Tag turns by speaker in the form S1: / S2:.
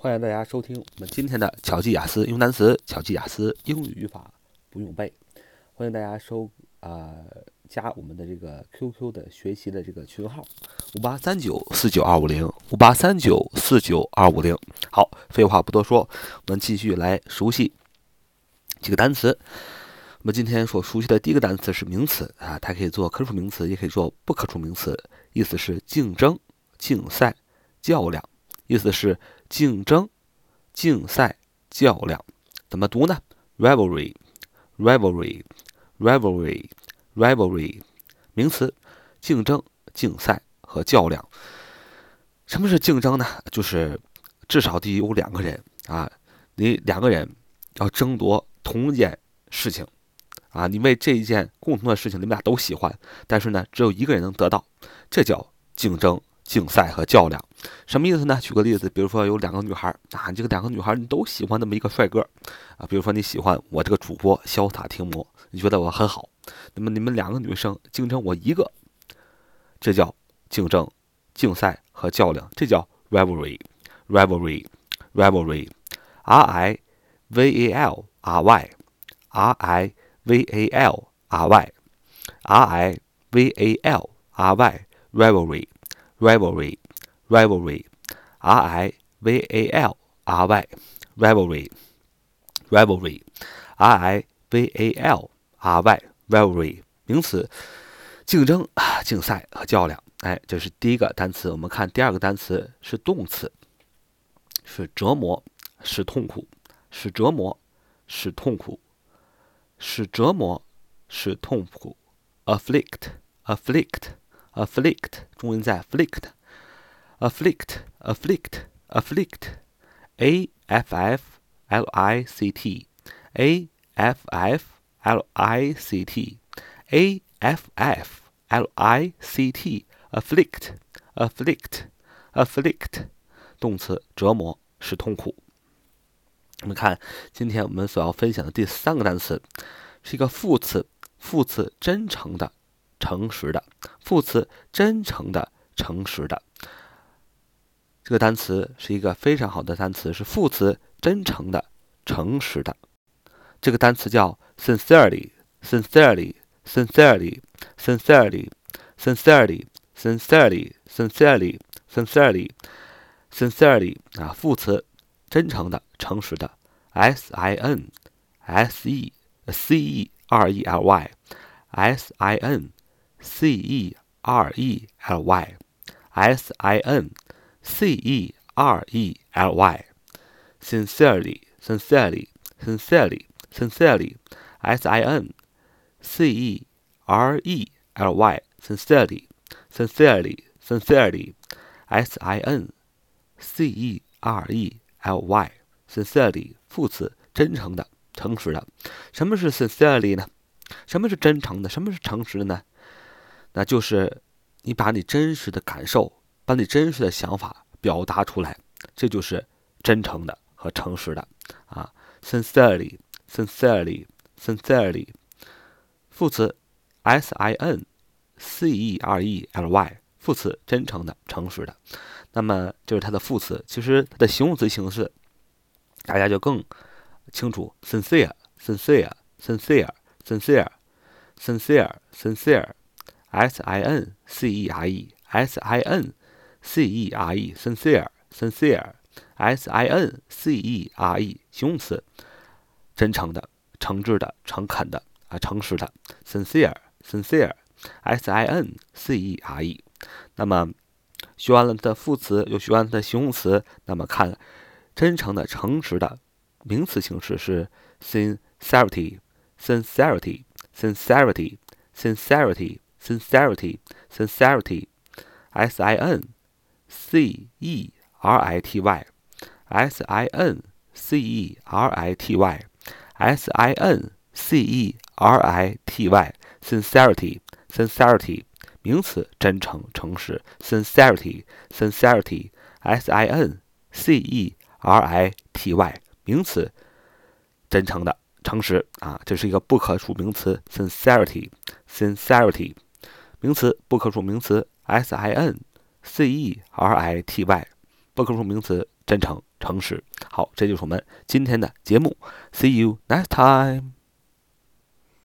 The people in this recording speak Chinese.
S1: 欢迎大家收听我们今天的巧记雅思用单词，巧记雅思英语语法不用背。欢迎大家收啊加我们的这个 QQ 的学习的这个群号五八三九四九二五零五八三九四九二五零。好，废话不多说，我们继续来熟悉几个单词。我们今天所熟悉的第一个单词是名词啊，它可以做可数名词，也可以做不可数名词，意思是竞争、竞赛、较量，意思是。竞争、竞赛、较量，怎么读呢？rivalry、rivalry、rivalry、rivalry，名词，竞争、竞赛和较量。什么是竞争呢？就是至少得有两个人啊，你两个人要争夺同一件事情啊，你为这一件共同的事情，你们俩都喜欢，但是呢，只有一个人能得到，这叫竞争。竞赛和较量，什么意思呢？举个例子，比如说有两个女孩啊，这个两个女孩你都喜欢那么一个帅哥啊，比如说你喜欢我这个主播潇洒听魔，你觉得我很好，那么你们两个女生竞争我一个，这叫竞争、竞赛和较量，这叫 rivalry，rivalry，rivalry，r i v a l r y，r i v a l r y，r i v a l r y，rivalry。Rivalry, rivalry, r i v a l r y, rivalry, rivalry, r i v a l r y, rivalry，名词，竞争、竞赛和较量。哎，这是第一个单词。我们看第二个单词是动词，是折磨，是痛苦，是折磨，是痛苦，是折磨，是痛苦。afflict, afflict。afflict 重音在 afflict，afflict，afflict，afflict，a f f l i c t，a f f l i c t，a f f l i c t，afflict，afflict，afflict，动词折磨是痛苦。我们看今天我们所要分享的第三个单词是一个副词，副词真诚的。诚实的 副词，真诚的，诚实的。这个单词是一个非常好的单词，是副词，真诚的，诚实的。这个单词叫 sincerely，sincerely，sincerely，sincerely，sincerely，sincerely，sincerely，sincerely 啊，副词，真诚的，诚实的。s i n s e c e r e l y，s i n C E R E L Y, S I N C E R E L Y, sincerely, sincerely, sincerely, sincerely, S I N C E R E L Y, sincerely, sincerely, sincerely, S I N C E R E L Y, sincerely，副词，真诚的，诚实的。什么是 sincerely 呢？什么是真诚的？什么是诚实的呢？ 那就是你把你真实的感受，把你真实的想法表达出来，这就是真诚的和诚实的啊。sincerely，sincerely，sincerely，副词，s i n c e r e l y，副词，真诚的，诚实的。那么就是它的副词，其实它的形容词形式，大家就更清楚，sincere，sincere，sincere，sincere，sincere，sincere。S I N C E R E S I N C E R E sincere sincere S I N C E R E 形容词，真诚的、诚挚的、诚恳的啊，诚实的。sincere sincere S I N C E R E。那么学完了它的副词，又学完了它的形容词，那么看真诚的、诚实的名词形式是 sincerity sincerity sincerity sincerity。sincerity, sincerity, s i n c e r i t y, s i n c e r i t y, s i n c e r i t y, sincerity, sincerity, 名词，真诚、诚实。sincerity, sincerity, s i n c e r i t y, 名词，真诚的、诚实啊，这是一个不可数名词。sincerity, sincerity。 名词不可数名词，s i n c e r i t y，不可数名词真诚、诚实。好，这就是我们今天的节目。See you next time.